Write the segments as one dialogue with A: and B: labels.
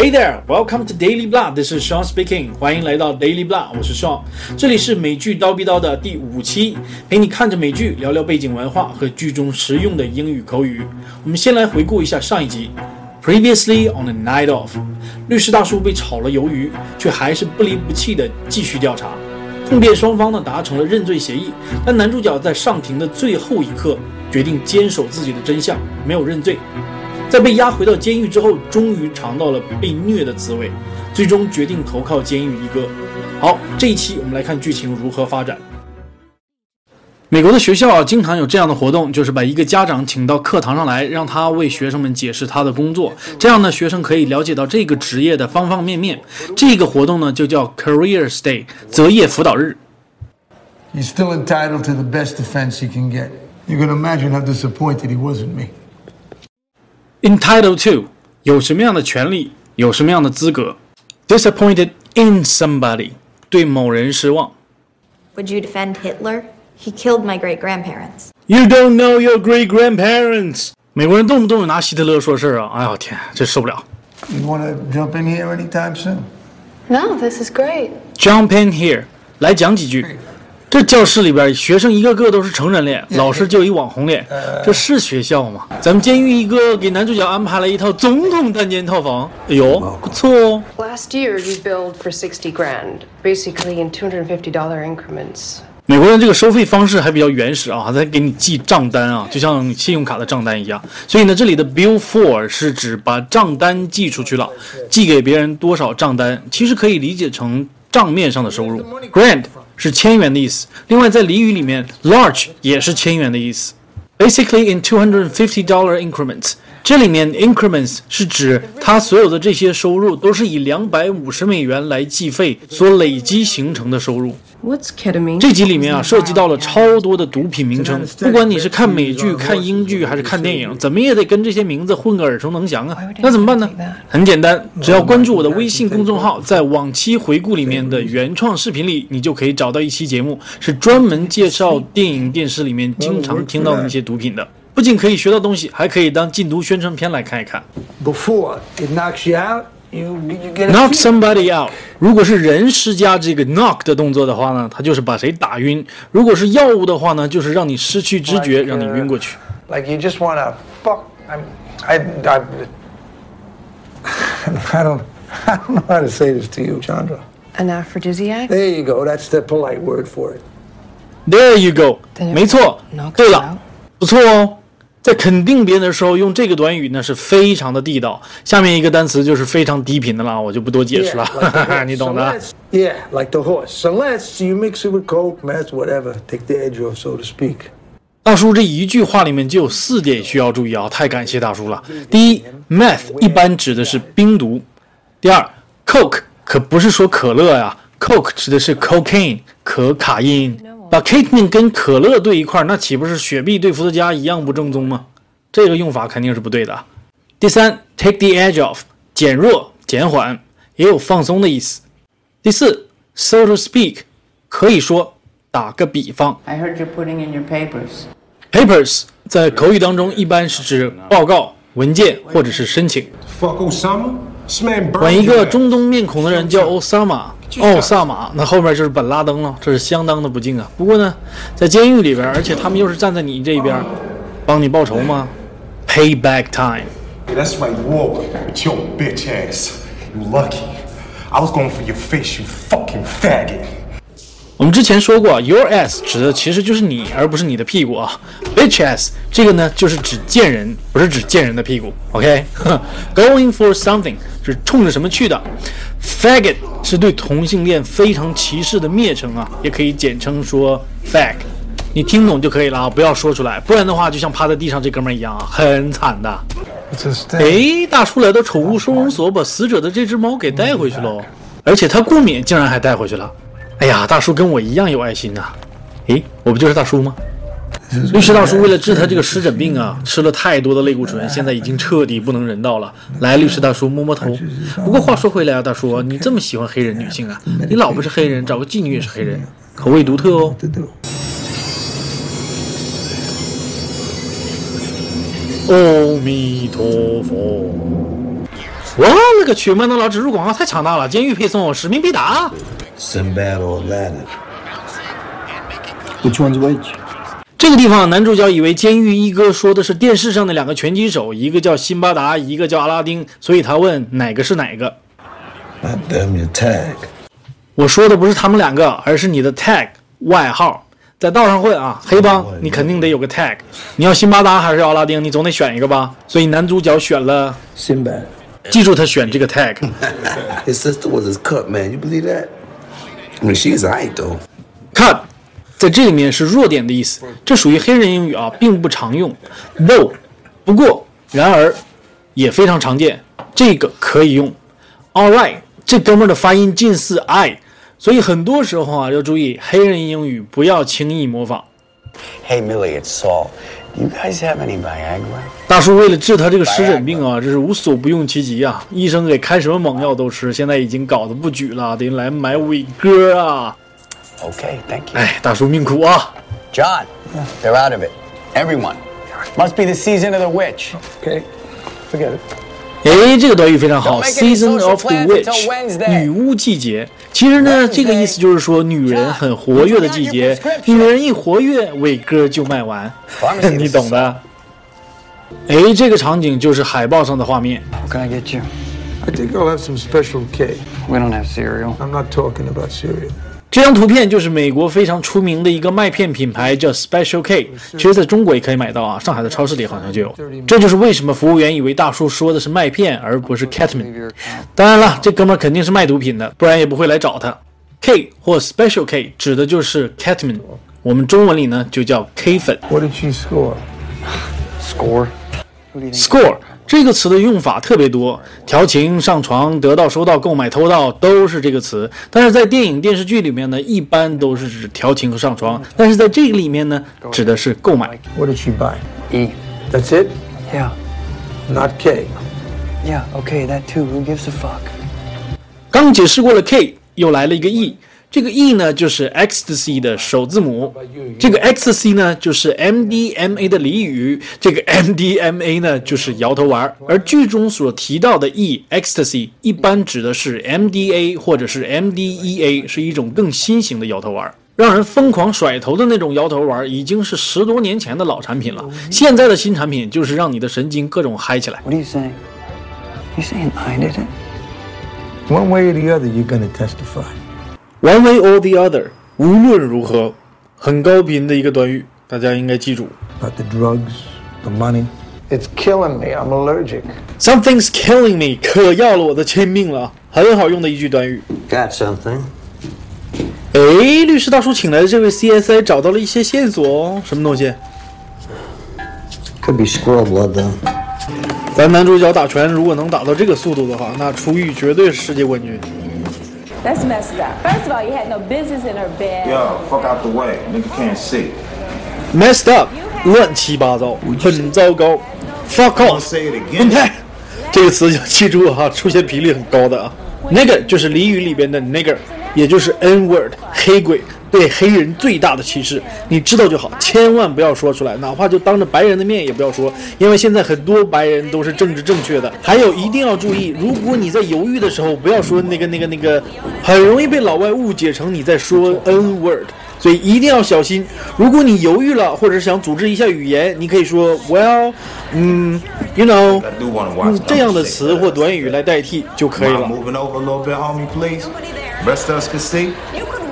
A: Hey there, welcome to Daily Blah. This is Sean speaking. 欢迎来到 Daily Blah，我是 Sean。这里是美剧刀逼刀的第五期，陪你看着美剧，聊聊背景文化和剧中实用的英语口语。我们先来回顾一下上一集。Previously on The night of，律师大叔被炒了鱿鱼，却还是不离不弃的继续调查。控辩双方呢达成了认罪协议，但男主角在上庭的最后一刻决定坚守自己的真相，没有认罪。在被押回到监狱之后，终于尝到了被虐的滋味，最终决定投靠监狱一哥。好，这一期我们来看剧情如何发展。美国的学校啊，经常有这样的活动，就是把一个家长请到课堂上来，让他为学生们解释他的工作，这样呢，学生可以了解到这个职业的方方面面。这个活动呢，就叫 Careers Day，择业辅导日。
B: He's still entitled to the best defense he can get. You can imagine how disappointed he was in me.
A: Entitled to 有什么样的权利，有什么样的资格？Disappointed in somebody 对某人失望。
C: Would you defend Hitler? He killed my great grandparents.
A: You don't know your great grandparents。美国人动不动就拿希特勒说事儿啊！哎呦天，这受不了。
B: You want to jump in here anytime soon?
D: No, this is great.
A: Jump in here，来讲几句。 这教室里边学生一个个都是成人脸，老师就一网红脸，这是学校吗？咱们监狱一哥给男主角安排了一套总统单间套房，哎呦，不错哦。
D: Last year, you billed for sixty grand, basically in $250 increments.
A: 美国人这个收费方式还比较原始啊，还在给你记账单啊，就像信用卡的账单一样。所以呢，这里的 bill for 是指把账单寄出去了，寄给别人多少账单，其实可以理解成账面上的收入。Grand 是千元的意思，另外在俚语里面，large 也是千元的意思。Basically in two hundred and fifty dollar increments，这里面 increments 是指他所有的这些收入都是以两百五十美元来计费所累积形成的收入。
D: What's ketamine?
A: 这集里面啊，涉及到了超多的毒品名称，不管你是看美剧、看英剧还是看电影，怎么也得跟这些名字混个耳熟能详啊。那怎么办呢？很简单，只要关注我的微信公众号，在往期回顾里面的原创视频里，你就可以找到一期节目，是专门介绍电影、电视里面经常听到的那些毒品的。不仅可以学到东西，还可以当禁毒宣传片来看一看。
B: Before it knocks you out, you you get a
A: Knock
B: few-
A: somebody out。如果是人施加这个 knock 的动作的话呢，它就是把谁打晕；如果是药物的话呢，就是让你失去知觉，让你晕过去。
B: like you just want to fuck. I'm, I, I, I don't, I don't know how to say this to you, Chandra.
D: An aphrodisiac?
B: There you go. That's the polite word for it.
A: There you go，
D: Then
A: 没错
D: knock，
A: 对
D: it
A: 了
D: out.，
A: 不错哦。 在肯定别人的时候用这个短语呢，是非常的地道。下面一个单词就是非常低频的了，我就不多解释了
B: like the horse.
A: 你懂的
B: yeah, like the horse. So let's you mix it with coke, meth, whatever. Take the edge off, so to speak.
A: 大叔这一句话里面就有四点需要注意啊，太感谢大叔了。第一，meth 一般指的是冰毒；第二，coke 可不是说可乐呀，coke 指的是 cocaine 可卡因。把 ketamine 跟可乐兑一块儿，那岂不是雪碧兑伏特加一样不正宗吗？这个用法肯定是不对的。第三，take the edge off 减弱、减缓，也有放松的意思。第四，so to speak 可以说，打个比方。
E: I heard you're putting in your papers.
A: Papers 在口语当中一般是指报告、文件或者是申请。
F: Fuck Osama? This man
A: 管一个.中东面孔的人叫欧奥萨马，那后面就是本拉登了，这是相当的不敬啊。不过呢，在监狱里边，而且他们又是站在你这一边，帮你报仇吗？Payback time。
F: That's right, war with your bitch ass. You lucky. I was going for your face, you fucking faggot.
A: 我们之前说过，your ass 指的其实就是你，而不是你的屁股啊。bitch ass 这个呢，就是指贱人，不是指贱人的屁股。OK，going、for something 是冲着什么去的。faggot 是对同性恋非常歧视的蔑称啊，也可以简称说 fag。你听懂就可以了啊，不要说出来，不然的话就像趴在地上这哥们儿一样啊，很惨的。哎，大叔来到宠物收容所，把死者的这只猫给带回去喽，而且他过敏，竟然还带回去了。哎呀，大叔跟我一样有爱心呐、诶，我不就是大叔吗？律师大叔为了治他这个湿疹病啊，吃了太多的类固醇，现在已经彻底不能人道了。来，律师大叔摸摸头。不过话说回来啊，大叔，你这么喜欢黑人女性啊？你老婆是黑人，找个妓女也是黑人，口味独特哦。阿弥陀佛。我勒个去！麦当劳植入广告太强大了，监狱配送，使命必达。
G: Sinbad or Aladdin? Which one's which?
A: 这个地方，男主角以为监狱一哥说的是电视上的两个拳击手，一个叫辛巴达，一个叫阿拉丁，所以他问哪个是哪个。
G: God damn your tag.
A: 我说的不是他们两个，而是你的 tag 外号。在道上混啊，黑帮你肯定得有个 tag。你要辛巴达还是要阿拉丁，你总得选一个吧。所以男主角选了
G: ，Sinbad.
A: 记住他选这个 tag。
G: His sister was his cut man. You believe that? I mean, she's alright though.
A: cut 在这里面是弱点的意思，这属于黑人英语啊，并不常用。though 不过然而也非常常见，这个可以用。All right，这哥们儿的发音近似 I，所以很多时候啊要注意黑人英语不要轻易模仿。
H: Hey, Millie, it's Saul. You guys have any Viagra?
A: 大叔为了治他这个湿疹病啊，这是无所不用其极啊！医生给开什么猛药都吃，现在已经搞得不举了，得来买伟哥啊
H: ！Okay, thank you.
A: 哎，大叔命苦啊
H: ！John, they're out of it. Everyone. Must be the season of the witch.
G: Okay. Forget it.
A: 哎，这个短语非常好
H: social
A: of the Witch，女巫季节。其实呢，这个意思就是说女人很活跃的季节，女人一活跃，伟哥就卖完，你懂的。哎，这个场景就是海报上的画面。
B: Can I get you? I think I'll have some special K.
I: We don't have cereal.
B: I'm not talking about cereal.
A: 这张图片就是美国非常出名的一个麦片品牌，叫 Special K。其实在中国也可以买到啊，上海的超市里好像就有。这就是为什么服务员以为大叔说的是麦片，而不是 Ketamine。当然了，这哥们儿肯定是卖毒品的，不然也不会来找他。K 或 Special K 指的就是 Ketamine，我们中文里呢就叫 K 粉。
B: What did she score?
I: Score.
A: Score 这个词的用法特别多，调情、上床、得到、收到、购买、偷盗都是这个词。但是在电影、电视剧里面呢，一般都是指调情和上床。但是在这个里面呢，指的是购买。
B: What did she buy?
I: E.
B: That's it?
I: Yeah.
B: Not K.
I: Yeah, okay, that too. Who gives a fuck?
A: 刚解释过了 K，又来了一个 E。这个 E 呢，就是 ecstasy 的首字母。这个 ecstasy 呢，就是 MDMA 的俚语。这个 MDMA 呢，就是摇头丸。而剧中所提到的 E ecstasy 一般指的是 MDA 或者是 MDEA，是一种更新型的摇头丸。让人疯狂甩头的那种摇头丸，已经是十多年前的老产品了。现在的新产品就是让你的神经各种嗨起来。
I: What are you saying? You saying I did it?
B: One way or the other, you're gonna testify.
A: One way or the other，无论如何，很高频的一个短语，大家应该记住。
B: About the drugs, the money. It's killing me. I'm allergic.
A: Something's killing me，可要了我的亲命了，很好用的一句短语。
H: Got something?
A: 哎，律师大叔请来的这位 CSI 找到了一些线索哦，什么东西
H: ？Could be squirrel blood, though.
A: 咱男主角打拳如果能打到这个速度的话，那出狱绝对是世界冠军。
J: That's messed up. First of all, you had no business in her bed.
K: Yo, fuck out the way. Nigga can't see.
A: Messed up，乱七八糟，很糟糕。Fuck off，
K: Say it
A: 滚
K: again.
A: 开！这个词要记住哈、出现频率很高的啊。Nigger 就是俚语里边的 nigger，也就是 N word，黑鬼 对黑人最大的歧视，你知道就好，千万不要说出来，哪怕就当着白人的面也不要说，因为现在很多白人都是政治正确的。还有一定要注意，如果你在犹豫的时候，不要说那个那个那个，很容易被老外误解成你在说 N word。所以一定要小心。如果你犹豫了，或者是想组织一下语言，你可以说 Well，嗯，you
K: wanna
A: 用这样的词或短语来代替就可以了。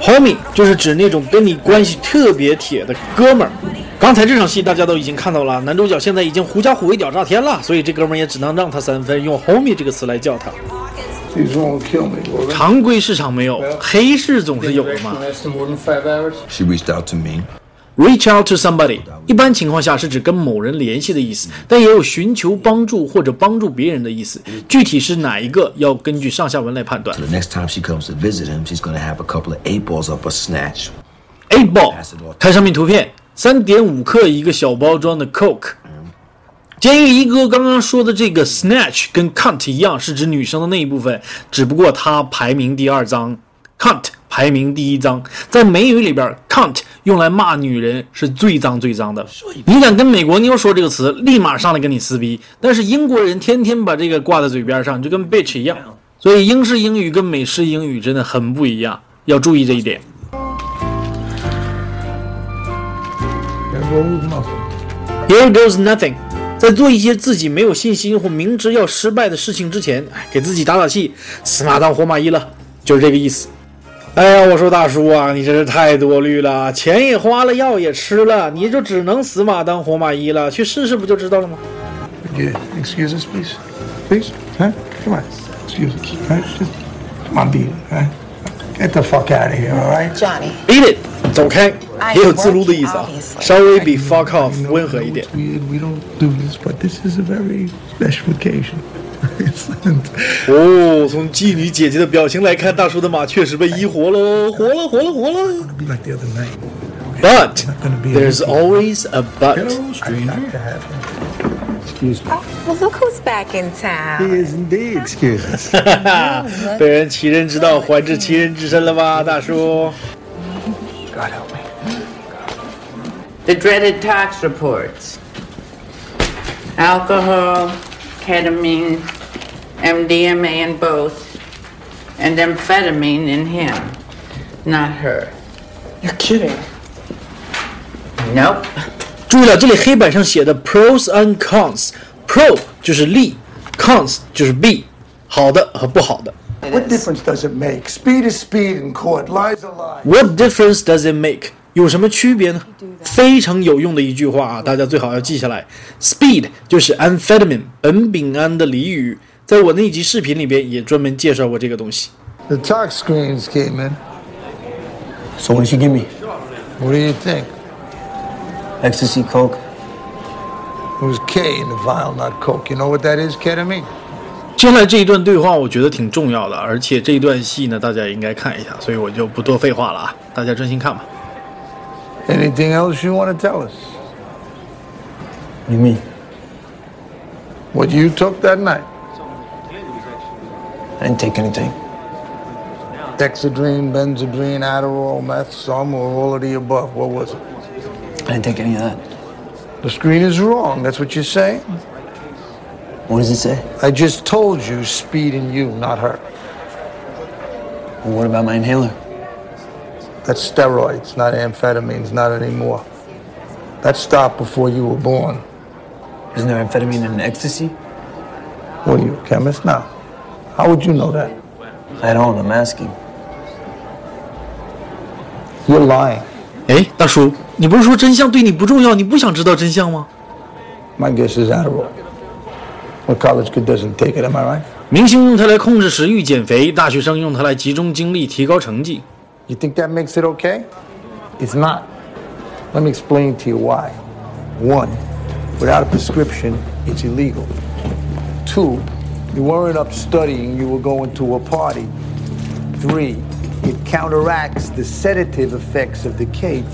K: homie
A: 就是指那种跟你关系特别铁的哥们儿。刚才这场戏大家都已经看到了男主角现在已经狐假虎威屌炸天了所以这哥们儿也只能让他三分用 homie 这个词来叫他。常规市场没有黑市总是有的嘛。
G: She reached out to me.
A: Reach out to somebody，一般情况下是指跟某人联系的意思，但也有寻求帮助或者帮助别人的意思。具体是哪一个，要根据上下文来判断。
G: The next time she comes to visit him, she's gonna have a couple of eight balls up her snatch.
A: Eight ball，看上面图片，三点五克一个小包装的 Coke。监狱一哥刚刚说的这个 snatch 跟 cunt 一样，是指女生的那一部分，只不过它排名第二脏。Cunt 排名第一脏。在美语里边，cunt 用来骂女人是最脏最脏的。你敢跟美国妞说这个词，立马上来跟你撕逼。但是英国人天天把这个挂在嘴边上，就跟 bitch 一样。所以英式英语跟美式英语真的很不一样，要注意这一点。Here goes nothing。在做一些自己没有信心或明知要失败的事情之前，哎，给自己打打气，死马当活马医了，就是这个意思。哎呀，我说大叔啊，你真是太多虑了，钱也花了，药也吃了，你就只能死马当活马医了，去试试不就知道了吗
B: ？Yeah, excuse us, please. Please, huh? Come on. Excuse us. Huh? Just, come on, beat it, huh? Get the fuck out of here, all right?
L: Johnny.
A: Beat it，走开，也有自撸的意思啊，稍微比 fuck off 温和一点。
B: We don't do this, but this is a very special occasion. And
A: 哦，从妓女姐姐的表情来看，大叔的马确实被医活喽，活了，活了，活了。
B: be like the other night.
A: But there's always a but.
B: I have to have him. Excuse me.
L: Well, look who's back in town.
B: He is indeed. Excuse us.
A: 被人其人之道还治其人之身了吧，大叔？
B: God help me.
E: The dreaded tox reports. Alcohol, ketamine, MDMA in both, and amphetamine in him, not her.
I: You're kidding.
E: Nope.
A: 注意了，这里黑板上写的 pros and cons，pro 就是利，cons 就是弊，好的和不好的。
B: What difference does it make? Speed is speed in court. Lies are lies.
A: What difference does it make？ 有什么区别呢？非常有用的一句话啊，大家最好要记下来。Speed 就是 amphetamine 苯丙胺的俚语，在我那集视频里边也专门介绍过这个东西。
B: The talk screens came in.
I: So what did she give me?
B: What do you think?
I: Ecstasy, coke.
B: It was K in the vial, not Coke. You know what that is, ketamine?
A: 接下来这一段对话，我觉得挺重要的，而且这一段戏呢，大家也应该看一下，所以我就不多废话了啊，大家专心看吧。
B: Anything else you want to tell us?
I: You mean?
B: What you took that night?
I: I didn't take anything.
B: Dexedrine, Benzedrine, Adderall, meth, some, or all of the above. What was it?
I: I didn't take any of that.
B: The screen is wrong. That's what you're saying?
I: What does it say?
B: I just told you speed in you, not her.
I: Well, what about my inhaler?
B: That's steroids, not amphetamines, not anymore. That stopped before you were born.
I: Isn't there amphetamine in ecstasy?
B: What are you, a chemist now? How would you know that?
I: I don't. I'm asking.
B: You're lying.
A: 哎，大叔，你不是说真相对你不重要，你不想知道真相吗？
B: My guess is Adderall. What college kid doesn't take it, am I right?
A: 明星用它来控制食欲、减肥，大学生用它来集中精力、提高成绩。
B: You think that makes it okay? It's not. Let me explain to you why. One, without a prescription, it's illegal. Two, you weren't up studying, you were going to a party. Three, it counteracts the sedative effects of the cape,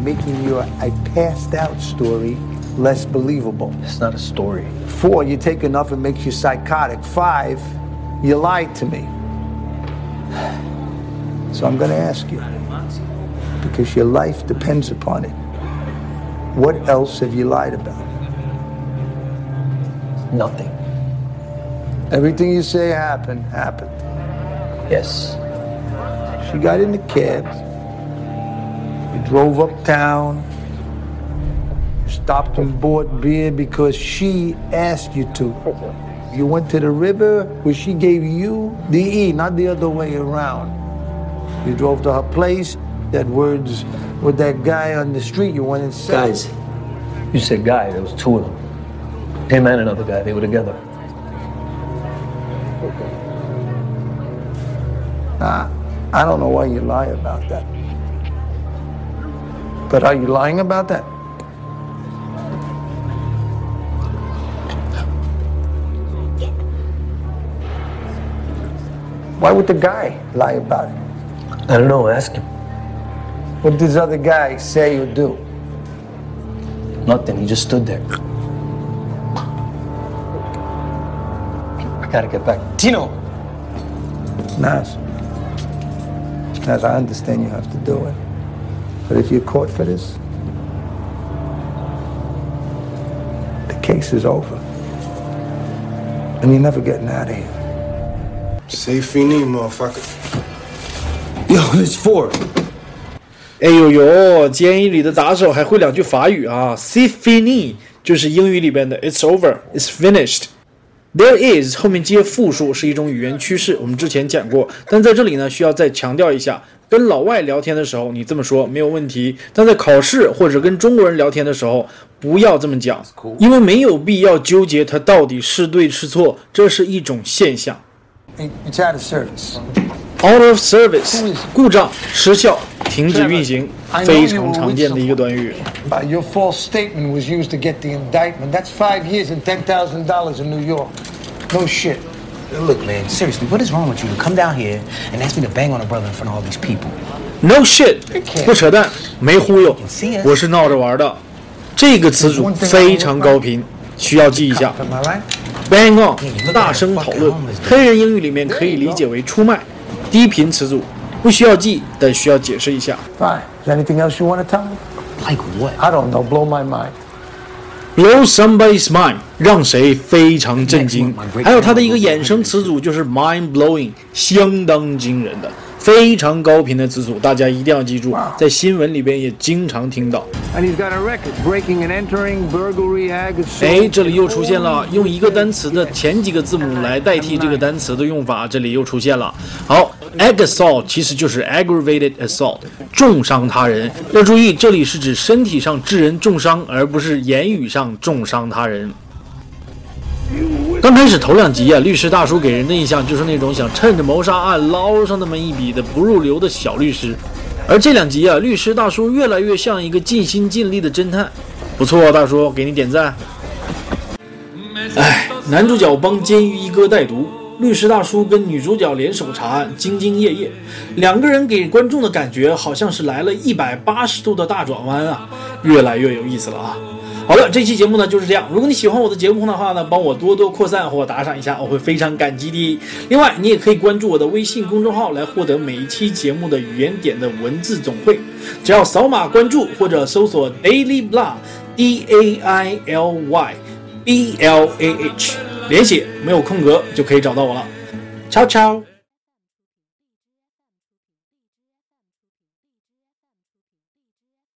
B: making your I passed out story less believable.
I: It's not a story.
B: Four, you take enough, it makes you psychotic. Five, you lied to me. So I'm going to ask you, because your life depends upon it. What else have you lied about?
I: Nothing.
B: Everything you say happened, happened.
I: Yes.
B: She got in the cab. You drove uptown. You stopped and bought beer because she asked you to. You went to the river where she gave you the E, not the other way around. You drove to her place. That words with that guy on the street. You went and said.
I: Guys. You said guy. There was two of them. Him and another guy. They were together.
B: Nah, I don't know why you lie about that. But are you lying about that? Why would the guy lie about it?
I: I don't know. Ask him.
B: What did this other guy say or do?
I: Nothing. He just stood there. I gotta get back. Tino!
B: Nas. As I understand, you have to do it. But if you're caught for this, the case is over. And you're never getting out of here.
K: Say fini, motherfucker.
B: Yo, it's four.
A: 哎呦呦，监狱里的打手还会两句法语啊 c fini 就是英语里边的 "It's over, it's finished"。There is 后面接复数是一种语言趋势，我们之前讲过，但在这里呢需要再强调一下，跟老外聊天的时候你这么说没有问题，但在考试或者跟中国人聊天的时候不要这么讲，因为没有必要纠结它到底是对是错，这是一种现象。
B: It's out of service.
A: 故障、失效、停止运行，非常常见的一个短语。
B: But your false statement was used to get the indictment. That's five years and ten thousand dollars in New York. No shit.
M: Look, man, seriously, what is wrong with you to come down here and ask me to bang on a brother in front of all these people?
A: No shit，不扯淡，没忽悠，我是闹着玩的。这个词组非常高频，需要记一下。Bang on，大声讨论，黑人英语里面可以理解为出卖。低频词组不需要记，但需要解释一下。
B: Fine. Is there anything else you want to tell me?
M: Like what?
B: I don't know. Blow my mind.
A: Blow somebody's mind，让谁非常震惊。还有它的一个衍生词组就是 mind blowing，相当惊人的，非常高频的词组，大家一定要记住，在新闻里边也经常听到。
B: And he's got a record: breaking and entering, burglary, ag, assault.
A: 哎，这里又出现了用一个单词的前几个字母来代替这个单词的用法，这里又出现了。好，ag assault 其实就是 aggravated assault，重伤他人。要注意，这里是指身体上致人重伤，而不是言语上重伤他人。刚开始头两集啊，律师大叔给人的印象就是那种想趁着谋杀案捞上那么一笔的不入流的小律师，而这两集啊，律师大叔越来越像一个尽心尽力的侦探，不错，大叔，给你点赞。哎，男主角帮监狱一哥带毒，律师大叔跟女主角联手查案，兢兢业业，两个人给观众的感觉好像是来了一百八十度的大转弯啊，越来越有意思了啊。好了，这期节目呢就是这样。如果你喜欢我的节目的话呢，帮我多多扩散或打赏一下，我会非常感激的。另外，你也可以关注我的微信公众号来获得每一期节目的语言点的文字总汇。只要扫码关注或者搜索 Daily Blah，D A I L Y B L A H，连写没有空格就可以找到我了。Ciao ciao。